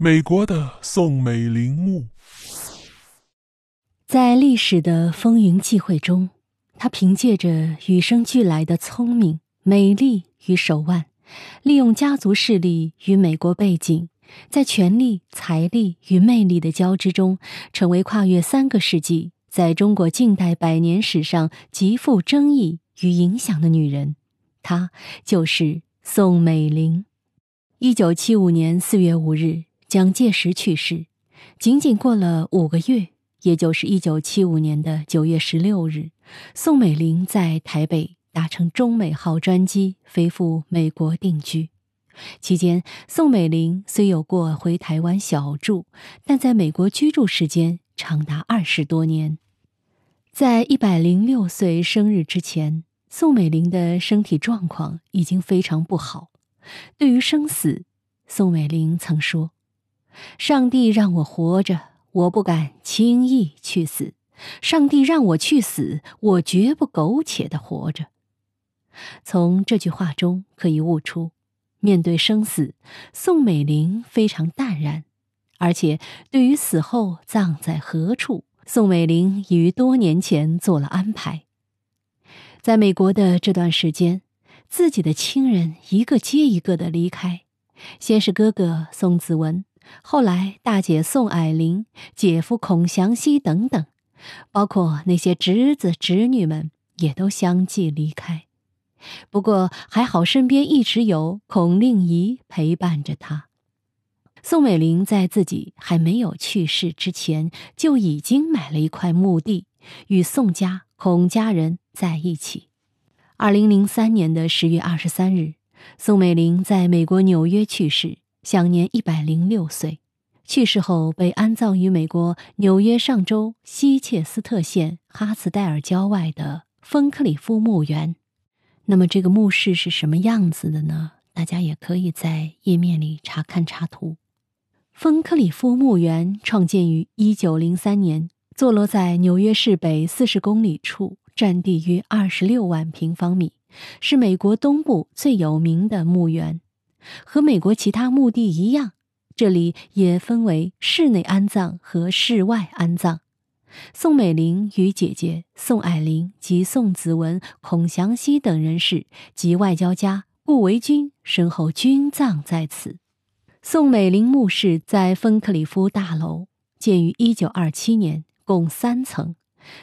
美国的宋美龄墓，在历史的风云际会中，她凭借着与生俱来的聪明、美丽与手腕，利用家族势力与美国背景，在权力、财力与魅力的交织中，成为跨越三个世纪，在中国近代百年史上极富争议与影响的女人。她就是宋美龄。一九七五年四月五日。蒋介石去世，仅仅过了五个月，也就是一九七五年的九月十六日，宋美龄在台北搭乘中美号专机飞赴美国定居。期间，宋美龄虽有过回台湾小住，但在美国居住时间长达二十多年。在一百零六岁生日之前，宋美龄的身体状况已经非常不好。对于生死，宋美龄曾说。上帝让我活着，我不敢轻易去死；上帝让我去死，我绝不苟且的活着。从这句话中可以悟出，面对生死，宋美龄非常淡然，而且对于死后葬在何处，宋美龄已于多年前做了安排。在美国的这段时间，自己的亲人一个接一个的离开，先是哥哥宋子文。后来，大姐宋霭龄、姐夫孔祥熙等等，包括那些侄子侄女们，也都相继离开。不过还好，身边一直有孔令仪陪伴着她。宋美龄在自己还没有去世之前，就已经买了一块墓地，与宋家、孔家人在一起。二零零三年的十月二十三日，宋美龄在美国纽约去世。享年一百零六岁，去世后被安葬于美国纽约上州西切斯特县哈茨戴尔郊外的芬克里夫墓园。那么，这个墓室是什么样子的呢？大家也可以在页面里查看插图。芬克里夫墓园创建于一九零三年，坐落在纽约市北四十公里处，占地约二十六万平方米，是美国东部最有名的墓园。和美国其他墓地一样，这里也分为室内安葬和室外安葬。宋美龄与姐姐宋霭龄及宋子文、孔祥熙等人士及外交家顾维钧身后均葬在此。宋美龄墓室在芬克里夫大楼，建于1927年，共三层，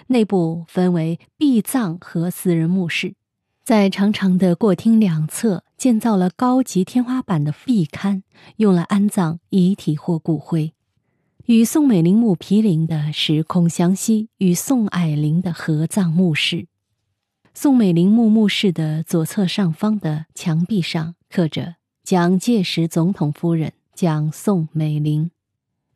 内部分为壁葬和私人墓室。在长长的过厅两侧建造了高级天花板的壁龛，用来安葬遗体或骨灰。与宋美龄墓毗邻的是孔祥熙与宋霭龄的合葬墓室。宋美龄墓墓室的左侧上方的墙壁上刻着“蒋介石总统夫人蒋宋美龄”。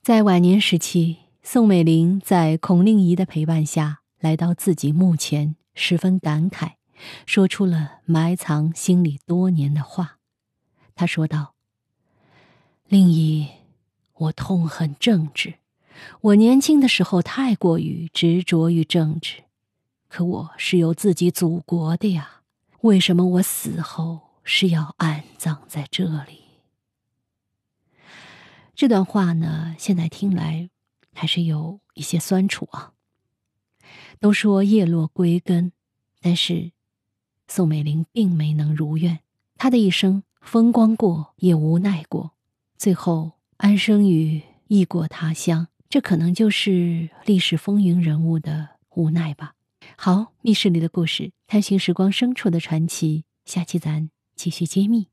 在晚年时期，宋美龄在孔令仪的陪伴下来到自己墓前，十分感慨。说出了埋藏心里多年的话，他说道：“令仪，我痛恨政治，我年轻的时候太过于执着于政治，可我是有自己祖国的呀，为什么我死后是要安葬在这里？”这段话呢，现在听来还是有一些酸楚啊。都说叶落归根，但是。宋美龄并没能如愿，她的一生风光过，也无奈过，最后安生于异国他乡。这可能就是历史风云人物的无奈吧。好，密室里的故事，探寻时光深处的传奇，下期咱继续揭秘。